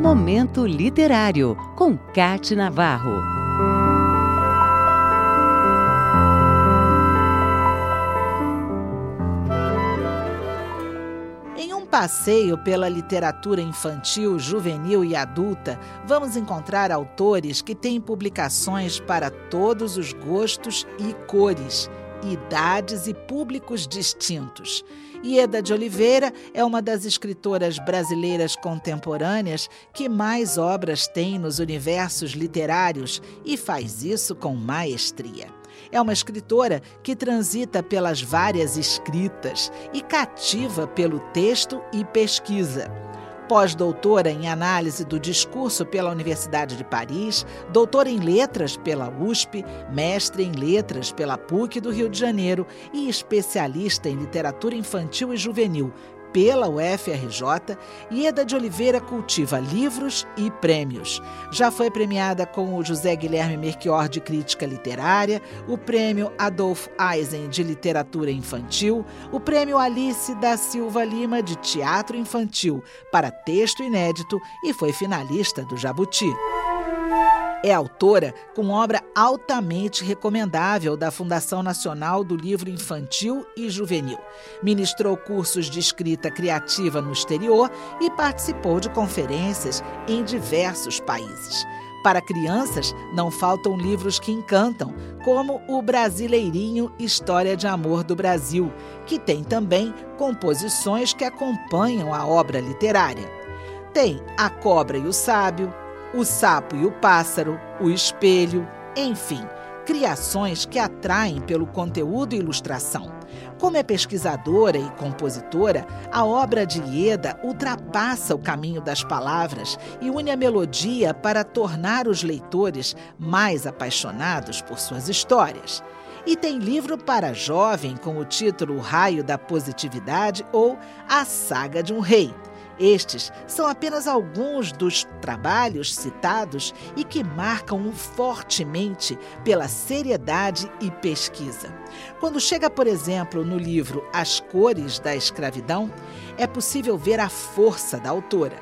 Momento Literário, com Cate Navarro. Em um passeio pela literatura infantil, juvenil e adulta, vamos encontrar autores que têm publicações para todos os gostos e cores, idades e públicos distintos. Ieda de Oliveira é uma das escritoras brasileiras contemporâneas que mais obras tem nos universos literários e faz isso com maestria. É uma escritora que transita pelas várias escritas e cativa pelo texto e pesquisa pós-doutora em análise do discurso pela Universidade de Paris, doutora em letras pela USP, mestre em letras pela PUC do Rio de Janeiro e especialista em literatura infantil e juvenil pela UFRJ, Ieda de Oliveira cultiva livros e prêmios. Já foi premiada com o José Guilherme Merchior de Crítica Literária, o Prêmio Adolf Eisen de Literatura Infantil, o Prêmio Alice da Silva Lima de Teatro Infantil para texto inédito e foi finalista do Jabuti. É autora com obra altamente recomendável da Fundação Nacional do Livro Infantil e Juvenil. Ministrou cursos de escrita criativa no exterior e participou de conferências em diversos países. Para crianças, não faltam livros que encantam, como o Brasileirinho História de Amor do Brasil, que tem também composições que acompanham a obra literária. Tem A Cobra e o Sábio, o sapo e o pássaro, o espelho, enfim, criações que atraem pelo conteúdo e ilustração. Como é pesquisadora e compositora, a obra de Ieda ultrapassa o caminho das palavras e une a melodia para tornar os leitores mais apaixonados por suas histórias. E tem livro para jovem com o título Raio da Positividade ou A Saga de um Rei. Estes são apenas alguns dos trabalhos citados e que marcam-o fortemente pela seriedade e pesquisa. Quando chega, por exemplo, no livro As Cores da Escravidão, é possível ver a força da autora.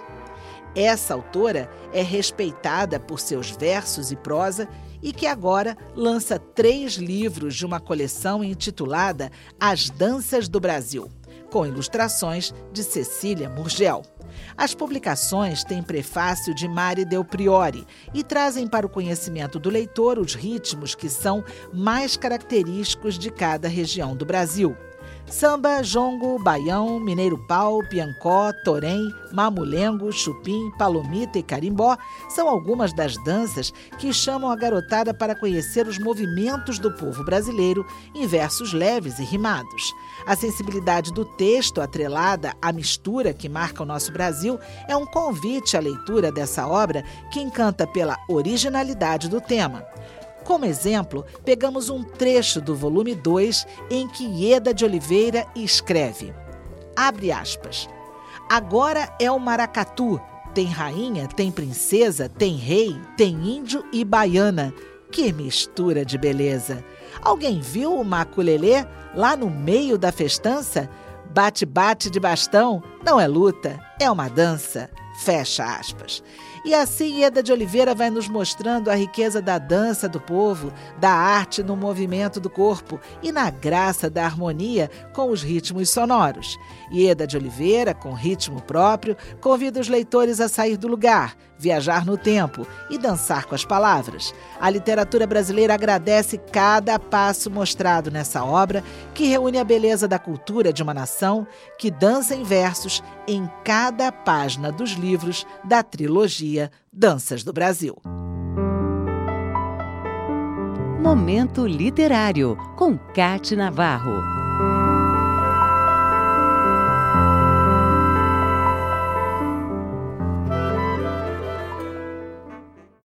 Essa autora é respeitada por seus versos e prosa e que agora lança três livros de uma coleção intitulada As Danças do Brasil com ilustrações de Cecília Murgel. As publicações têm prefácio de Mari Del Priori e trazem para o conhecimento do leitor os ritmos que são mais característicos de cada região do Brasil. Samba, jongo, baião, mineiro pau, piancó, torém, mamulengo, chupim, palomita e carimbó são algumas das danças que chamam a garotada para conhecer os movimentos do povo brasileiro em versos leves e rimados. A sensibilidade do texto atrelada à mistura que marca o nosso Brasil é um convite à leitura dessa obra que encanta pela originalidade do tema. Como exemplo, pegamos um trecho do volume 2 em que Ieda de Oliveira escreve: Abre aspas. Agora é o maracatu. Tem rainha, tem princesa, tem rei, tem índio e baiana. Que mistura de beleza! Alguém viu o maculelê lá no meio da festança? Bate-bate de bastão não é luta, é uma dança. Fecha aspas. E assim Ieda de Oliveira vai nos mostrando a riqueza da dança do povo, da arte no movimento do corpo e na graça da harmonia com os ritmos sonoros. Ieda de Oliveira, com ritmo próprio, convida os leitores a sair do lugar, viajar no tempo e dançar com as palavras. A literatura brasileira agradece cada passo mostrado nessa obra, que reúne a beleza da cultura de uma nação que dança em versos em cada página dos livros da trilogia Danças do Brasil. Momento Literário, com Cate Navarro.